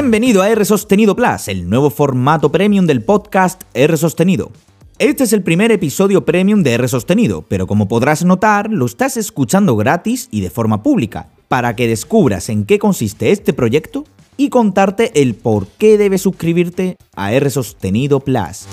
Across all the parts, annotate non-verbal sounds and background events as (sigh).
Bienvenido a R Sostenido Plus, el nuevo formato premium del podcast R Sostenido. Este es el primer episodio premium de R Sostenido, pero como podrás notar, lo estás escuchando gratis y de forma pública, para que descubras en qué consiste este proyecto y contarte el por qué debes suscribirte a R Sostenido Plus.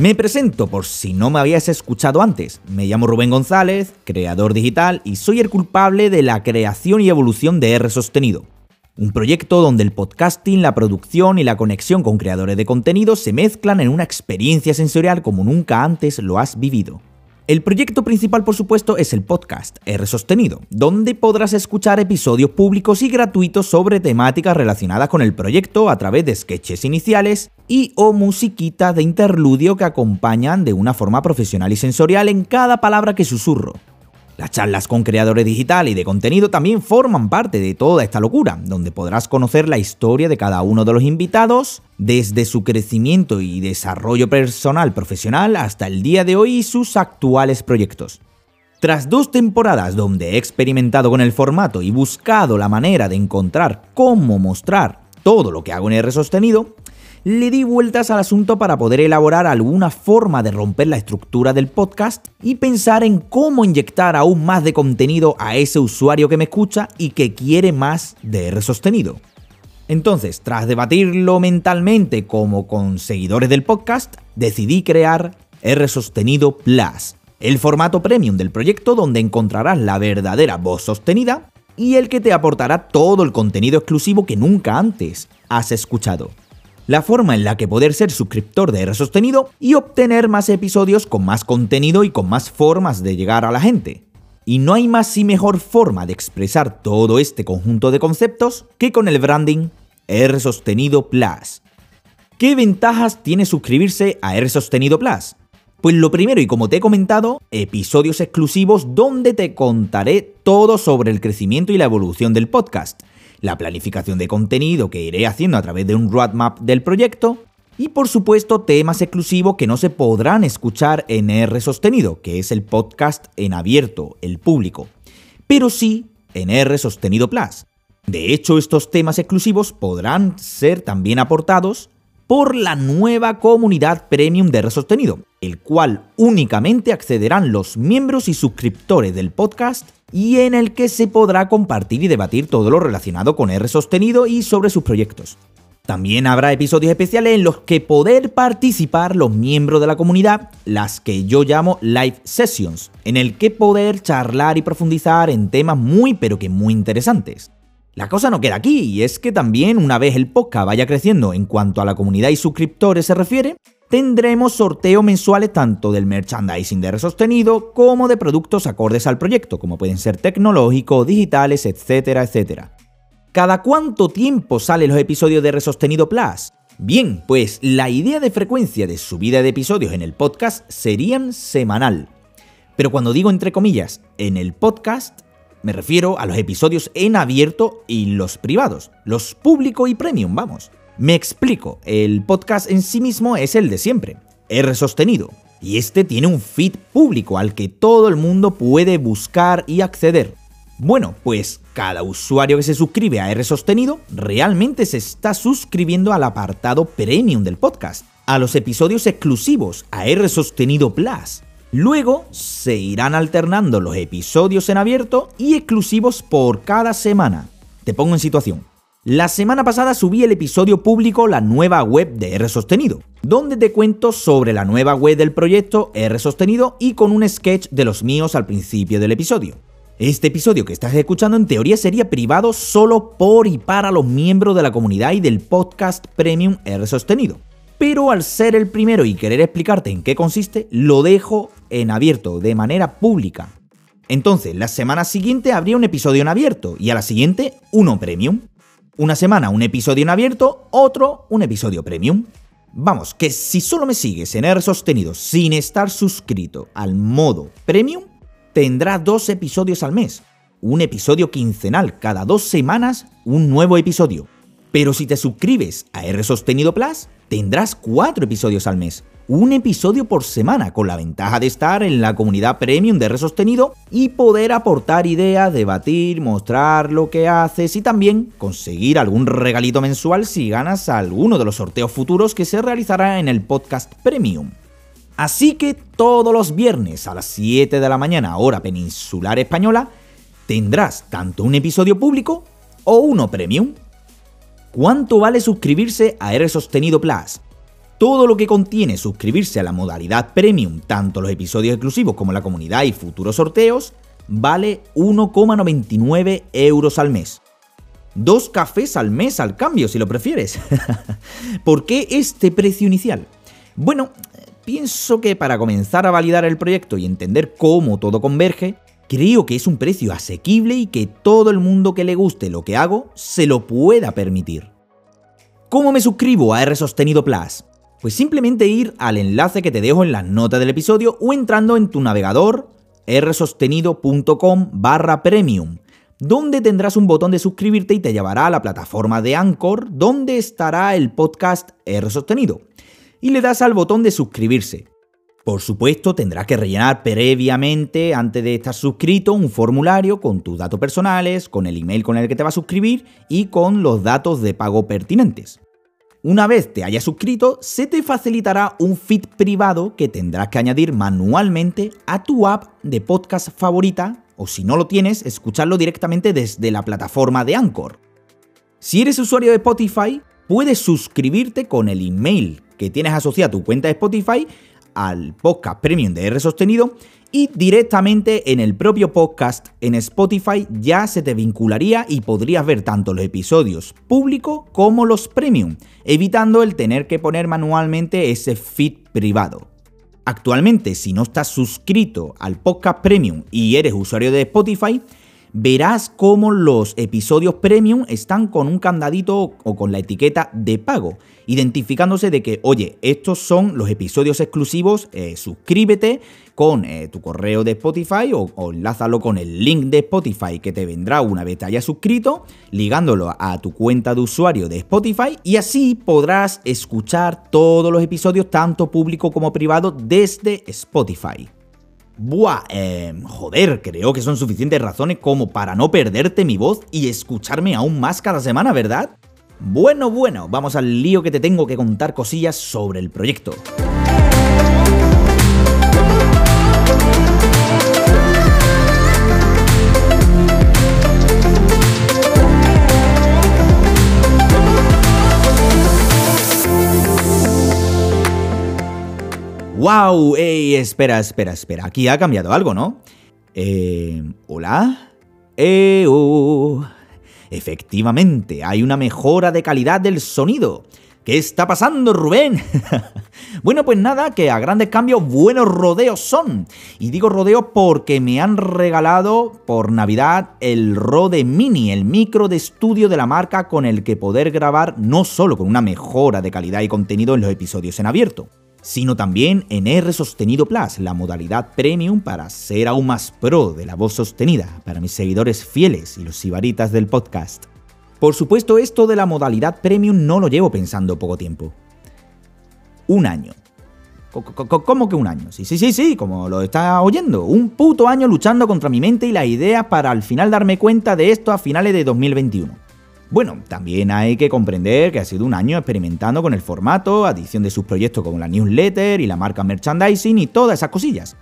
Me presento por si no me habías escuchado antes. Me llamo Rubén González, creador digital, y soy el culpable de la creación y evolución de R Sostenido. Un proyecto donde el podcasting, la producción y la conexión con creadores de contenido se mezclan en una experiencia sensorial como nunca antes lo has vivido. El proyecto principal, por supuesto, es el podcast R Sostenido, donde podrás escuchar episodios públicos y gratuitos sobre temáticas relacionadas con el proyecto a través de sketches iniciales y o musiquita de interludio que acompañan de una forma profesional y sensorial en cada palabra que susurro. Las charlas con creadores digital y de contenido también forman parte de toda esta locura, donde podrás conocer la historia de cada uno de los invitados, desde su crecimiento y desarrollo personal profesional hasta el día de hoy y sus actuales proyectos. Tras dos temporadas donde he experimentado con el formato y buscado la manera de encontrar cómo mostrar todo lo que hago en R sostenido, le di vueltas al asunto para poder elaborar alguna forma de romper la estructura del podcast y pensar en cómo inyectar aún más de contenido a ese usuario que me escucha y que quiere más de R sostenido. Entonces, tras debatirlo mentalmente como con seguidores del podcast, decidí crear R Sostenido Plus, el formato premium del proyecto donde encontrarás la verdadera voz sostenida y el que te aportará todo el contenido exclusivo que nunca antes has escuchado la forma en la que poder ser suscriptor de R Sostenido y obtener más episodios con más contenido y con más formas de llegar a la gente. Y no hay más y mejor forma de expresar todo este conjunto de conceptos que con el branding R Sostenido Plus. ¿Qué ventajas tiene suscribirse a R Sostenido Plus? Pues lo primero, y como te he comentado, episodios exclusivos donde te contaré todo sobre el crecimiento y la evolución del podcast la planificación de contenido que iré haciendo a través de un roadmap del proyecto y por supuesto temas exclusivos que no se podrán escuchar en R sostenido, que es el podcast en abierto, el público, pero sí en R sostenido Plus. De hecho, estos temas exclusivos podrán ser también aportados por la nueva comunidad premium de R sostenido, el cual únicamente accederán los miembros y suscriptores del podcast y en el que se podrá compartir y debatir todo lo relacionado con R sostenido y sobre sus proyectos. También habrá episodios especiales en los que poder participar los miembros de la comunidad, las que yo llamo live sessions, en el que poder charlar y profundizar en temas muy pero que muy interesantes. La cosa no queda aquí, y es que también una vez el podcast vaya creciendo en cuanto a la comunidad y suscriptores se refiere, tendremos sorteos mensuales tanto del merchandising de Resostenido como de productos acordes al proyecto, como pueden ser tecnológicos, digitales, etcétera, etcétera. ¿Cada cuánto tiempo salen los episodios de Resostenido Plus? Bien, pues la idea de frecuencia de subida de episodios en el podcast serían semanal. Pero cuando digo entre comillas en el podcast, me refiero a los episodios en abierto y los privados, los público y premium, vamos. Me explico, el podcast en sí mismo es el de siempre, R sostenido, y este tiene un feed público al que todo el mundo puede buscar y acceder. Bueno, pues cada usuario que se suscribe a R sostenido realmente se está suscribiendo al apartado premium del podcast, a los episodios exclusivos, a R sostenido Plus. Luego se irán alternando los episodios en abierto y exclusivos por cada semana. Te pongo en situación. La semana pasada subí el episodio público La nueva web de R Sostenido, donde te cuento sobre la nueva web del proyecto R Sostenido y con un sketch de los míos al principio del episodio. Este episodio que estás escuchando en teoría sería privado solo por y para los miembros de la comunidad y del podcast Premium R Sostenido. Pero al ser el primero y querer explicarte en qué consiste, lo dejo en abierto, de manera pública. Entonces, la semana siguiente habría un episodio en abierto y a la siguiente uno premium. Una semana un episodio en abierto, otro un episodio premium. Vamos, que si solo me sigues en R sostenido sin estar suscrito al modo premium, tendrás dos episodios al mes. Un episodio quincenal, cada dos semanas un nuevo episodio. Pero si te suscribes a R Sostenido Plus, tendrás cuatro episodios al mes. Un episodio por semana, con la ventaja de estar en la comunidad premium de R Sostenido y poder aportar ideas, debatir, mostrar lo que haces y también conseguir algún regalito mensual si ganas alguno de los sorteos futuros que se realizará en el podcast premium. Así que todos los viernes a las 7 de la mañana, hora peninsular española, tendrás tanto un episodio público o uno premium. ¿Cuánto vale suscribirse a R Sostenido Plus? Todo lo que contiene suscribirse a la modalidad premium, tanto los episodios exclusivos como la comunidad y futuros sorteos, vale 1,99 euros al mes. Dos cafés al mes al cambio, si lo prefieres. (laughs) ¿Por qué este precio inicial? Bueno, pienso que para comenzar a validar el proyecto y entender cómo todo converge, creo que es un precio asequible y que todo el mundo que le guste lo que hago se lo pueda permitir. ¿Cómo me suscribo a R Sostenido Plus? Pues simplemente ir al enlace que te dejo en las notas del episodio o entrando en tu navegador rsostenido.com barra premium, donde tendrás un botón de suscribirte y te llevará a la plataforma de Anchor, donde estará el podcast R Sostenido. Y le das al botón de suscribirse. Por supuesto, tendrás que rellenar previamente, antes de estar suscrito, un formulario con tus datos personales, con el email con el que te vas a suscribir y con los datos de pago pertinentes. Una vez te hayas suscrito, se te facilitará un feed privado que tendrás que añadir manualmente a tu app de podcast favorita o si no lo tienes, escucharlo directamente desde la plataforma de Anchor. Si eres usuario de Spotify, puedes suscribirte con el email que tienes asociado a tu cuenta de Spotify al podcast premium de R sostenido y directamente en el propio podcast en Spotify ya se te vincularía y podrías ver tanto los episodios públicos como los premium, evitando el tener que poner manualmente ese feed privado. Actualmente, si no estás suscrito al podcast premium y eres usuario de Spotify, verás cómo los episodios premium están con un candadito o con la etiqueta de pago, identificándose de que, oye, estos son los episodios exclusivos, eh, suscríbete con eh, tu correo de Spotify o, o, enlázalo con el link de Spotify que te vendrá una vez te hayas suscrito, ligándolo a tu cuenta de usuario de Spotify y así podrás escuchar todos los episodios, tanto público como privado, desde Spotify. Buah, eh, joder, creo que son suficientes razones como para no perderte mi voz y escucharme aún más cada semana, ¿verdad? Bueno, bueno, vamos al lío que te tengo que contar cosillas sobre el proyecto. ¡Wow! ¡Ey! Espera, espera, espera. Aquí ha cambiado algo, ¿no? Eh. ¿Hola? ¡Eh! Efectivamente, hay una mejora de calidad del sonido. ¿Qué está pasando, Rubén? (laughs) bueno, pues nada, que a grandes cambios buenos rodeos son. Y digo rodeos porque me han regalado por Navidad el Rode Mini, el micro de estudio de la marca con el que poder grabar no solo con una mejora de calidad y contenido en los episodios en abierto, sino también en R Sostenido Plus, la modalidad premium para ser aún más pro de la voz sostenida para mis seguidores fieles y los sibaritas del podcast. Por supuesto, esto de la modalidad premium no lo llevo pensando poco tiempo. Un año. ¿Cómo que un año? Sí, sí, sí, sí, como lo está oyendo. Un puto año luchando contra mi mente y la idea para al final darme cuenta de esto a finales de 2021. Bueno, también hay que comprender que ha sido un año experimentando con el formato, adición de sus proyectos como la newsletter y la marca merchandising y todas esas cosillas.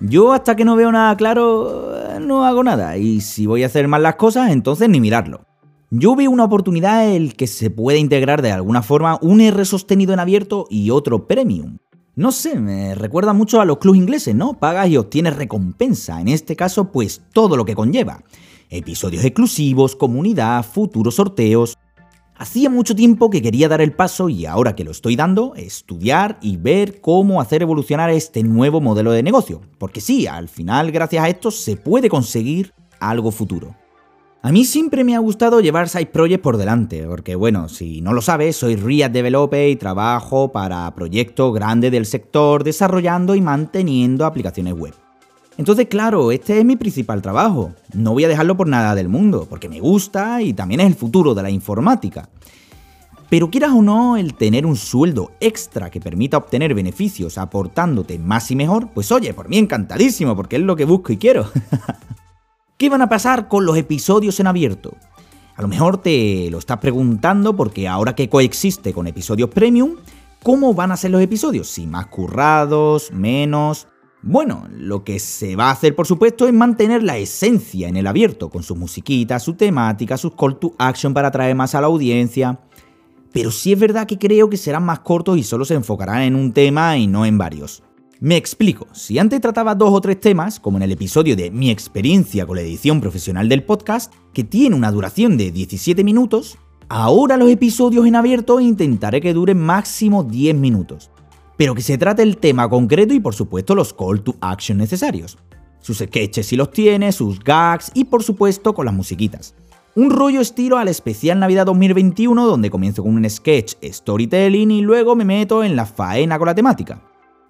Yo hasta que no veo nada claro, no hago nada, y si voy a hacer mal las cosas, entonces ni mirarlo. Yo veo una oportunidad en el que se puede integrar de alguna forma un R sostenido en abierto y otro premium. No sé, me recuerda mucho a los clubs ingleses, ¿no? Pagas y obtienes recompensa, en este caso pues todo lo que conlleva episodios exclusivos, comunidad, futuros sorteos. Hacía mucho tiempo que quería dar el paso y ahora que lo estoy dando, estudiar y ver cómo hacer evolucionar este nuevo modelo de negocio. Porque sí, al final gracias a esto se puede conseguir algo futuro. A mí siempre me ha gustado llevar side projects por delante, porque bueno, si no lo sabes, soy React Developer y trabajo para proyectos grandes del sector desarrollando y manteniendo aplicaciones web. Entonces, claro, este es mi principal trabajo. No voy a dejarlo por nada del mundo, porque me gusta y también es el futuro de la informática. Pero quieras o no, el tener un sueldo extra que permita obtener beneficios aportándote más y mejor, pues oye, por mí encantadísimo, porque es lo que busco y quiero. (laughs) ¿Qué van a pasar con los episodios en abierto? A lo mejor te lo estás preguntando porque ahora que coexiste con episodios premium, ¿cómo van a ser los episodios? Si más currados, menos... Bueno, lo que se va a hacer por supuesto es mantener la esencia en el abierto, con sus musiquitas, su temática, sus call to action para atraer más a la audiencia, pero sí es verdad que creo que serán más cortos y solo se enfocarán en un tema y no en varios. Me explico, si antes trataba dos o tres temas, como en el episodio de mi experiencia con la edición profesional del podcast, que tiene una duración de 17 minutos, ahora los episodios en abierto intentaré que duren máximo 10 minutos, pero que se trate el tema concreto y por supuesto los call to action necesarios. Sus sketches si los tiene, sus gags y por supuesto con las musiquitas. Un rollo estilo al especial Navidad 2021 donde comienzo con un sketch storytelling y luego me meto en la faena con la temática.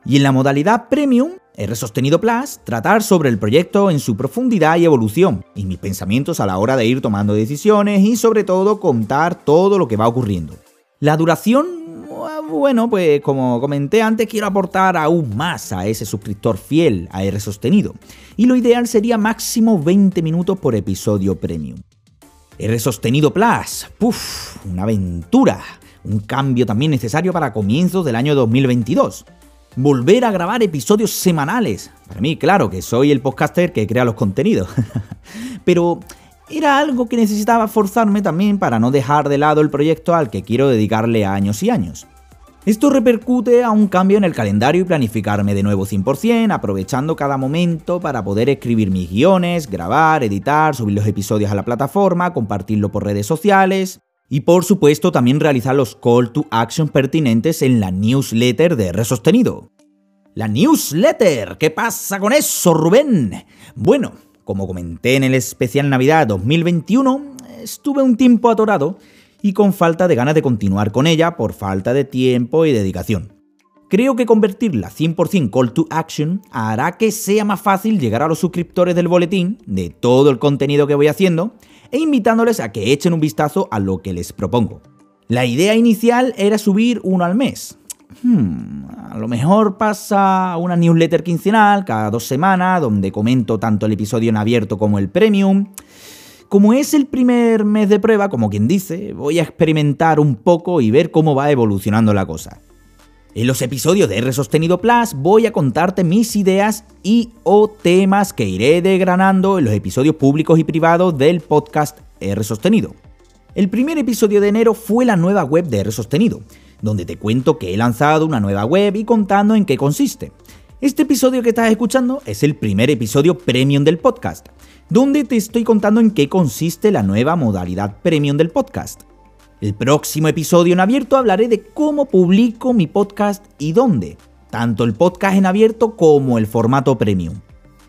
Y en la modalidad Premium, R Sostenido Plus, tratar sobre el proyecto en su profundidad y evolución, y mis pensamientos a la hora de ir tomando decisiones y sobre todo contar todo lo que va ocurriendo. La duración, bueno, pues como comenté antes, quiero aportar aún más a ese suscriptor fiel a R Sostenido, y lo ideal sería máximo 20 minutos por episodio Premium. R Sostenido Plus, ¡puf! Una aventura, un cambio también necesario para comienzos del año 2022. Volver a grabar episodios semanales. Para mí, claro que soy el podcaster que crea los contenidos. (laughs) Pero era algo que necesitaba forzarme también para no dejar de lado el proyecto al que quiero dedicarle años y años. Esto repercute a un cambio en el calendario y planificarme de nuevo 100%, aprovechando cada momento para poder escribir mis guiones, grabar, editar, subir los episodios a la plataforma, compartirlo por redes sociales y por supuesto también realizar los call to action pertinentes en la newsletter de Resostenido. La newsletter, ¿qué pasa con eso, Rubén? Bueno, como comenté en el especial Navidad 2021, estuve un tiempo atorado y con falta de ganas de continuar con ella por falta de tiempo y dedicación. Creo que convertirla 100% call to action hará que sea más fácil llegar a los suscriptores del boletín de todo el contenido que voy haciendo e invitándoles a que echen un vistazo a lo que les propongo. La idea inicial era subir uno al mes. Hmm, a lo mejor pasa una newsletter quincenal cada dos semanas donde comento tanto el episodio en abierto como el premium. Como es el primer mes de prueba, como quien dice, voy a experimentar un poco y ver cómo va evolucionando la cosa. En los episodios de R Sostenido Plus voy a contarte mis ideas y o temas que iré degranando en los episodios públicos y privados del podcast R Sostenido. El primer episodio de enero fue la nueva web de R Sostenido, donde te cuento que he lanzado una nueva web y contando en qué consiste. Este episodio que estás escuchando es el primer episodio premium del podcast, donde te estoy contando en qué consiste la nueva modalidad premium del podcast. El próximo episodio en abierto hablaré de cómo publico mi podcast y dónde, tanto el podcast en abierto como el formato premium.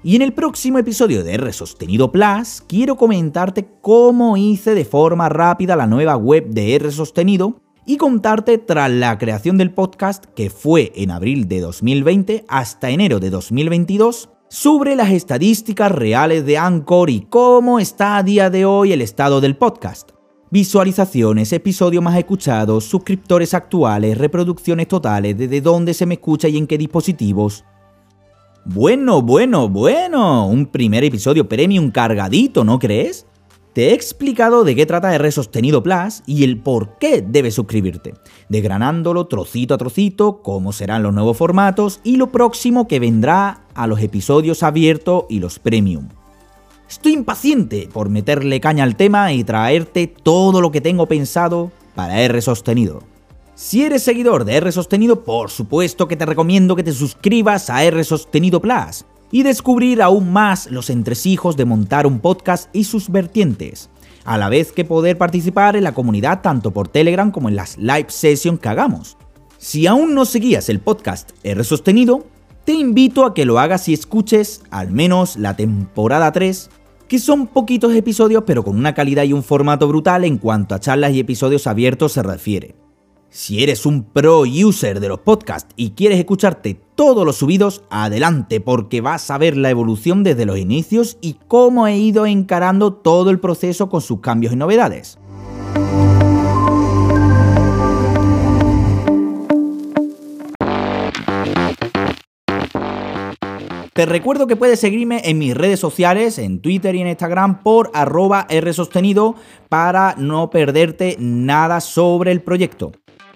Y en el próximo episodio de R Sostenido Plus quiero comentarte cómo hice de forma rápida la nueva web de R Sostenido y contarte tras la creación del podcast que fue en abril de 2020 hasta enero de 2022 sobre las estadísticas reales de Anchor y cómo está a día de hoy el estado del podcast. Visualizaciones, episodios más escuchados, suscriptores actuales, reproducciones totales, desde dónde se me escucha y en qué dispositivos. Bueno, bueno, bueno, un primer episodio premium cargadito, ¿no crees? Te he explicado de qué trata R Sostenido Plus y el por qué debes suscribirte, desgranándolo trocito a trocito, cómo serán los nuevos formatos y lo próximo que vendrá a los episodios abiertos y los premium. Estoy impaciente por meterle caña al tema y traerte todo lo que tengo pensado para R Sostenido. Si eres seguidor de R Sostenido, por supuesto que te recomiendo que te suscribas a R Sostenido Plus y descubrir aún más los entresijos de montar un podcast y sus vertientes, a la vez que poder participar en la comunidad tanto por Telegram como en las live sessions que hagamos. Si aún no seguías el podcast R Sostenido, te invito a que lo hagas y escuches al menos la temporada 3, que son poquitos episodios pero con una calidad y un formato brutal en cuanto a charlas y episodios abiertos se refiere. Si eres un pro user de los podcasts y quieres escucharte todos los subidos, adelante porque vas a ver la evolución desde los inicios y cómo he ido encarando todo el proceso con sus cambios y novedades. Te recuerdo que puedes seguirme en mis redes sociales, en Twitter y en Instagram por arroba rsostenido para no perderte nada sobre el proyecto.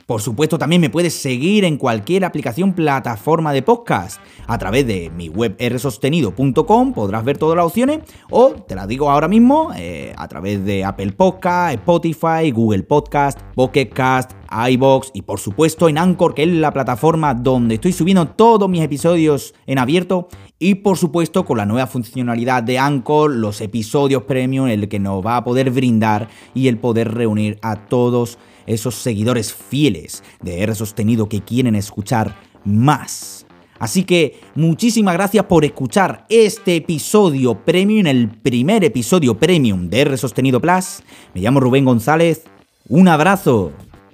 Por supuesto, también me puedes seguir en cualquier aplicación plataforma de podcast. A través de mi web rsostenido.com podrás ver todas las opciones o, te las digo ahora mismo, eh, a través de Apple Podcast, Spotify, Google Podcast, Pocket Cast, iBox y por supuesto en Anchor, que es la plataforma donde estoy subiendo todos mis episodios en abierto y por supuesto con la nueva funcionalidad de Anchor, los episodios premium, el que nos va a poder brindar y el poder reunir a todos esos seguidores fieles de R sostenido que quieren escuchar más. Así que muchísimas gracias por escuchar este episodio premium, el primer episodio premium de R Sostenido Plus. Me llamo Rubén González, un abrazo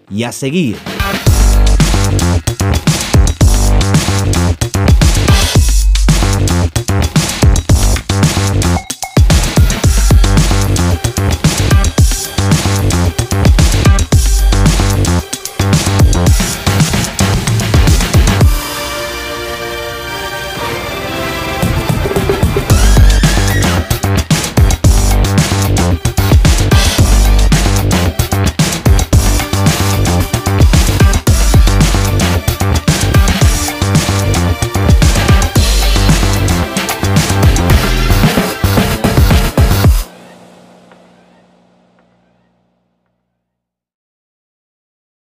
y a seguir.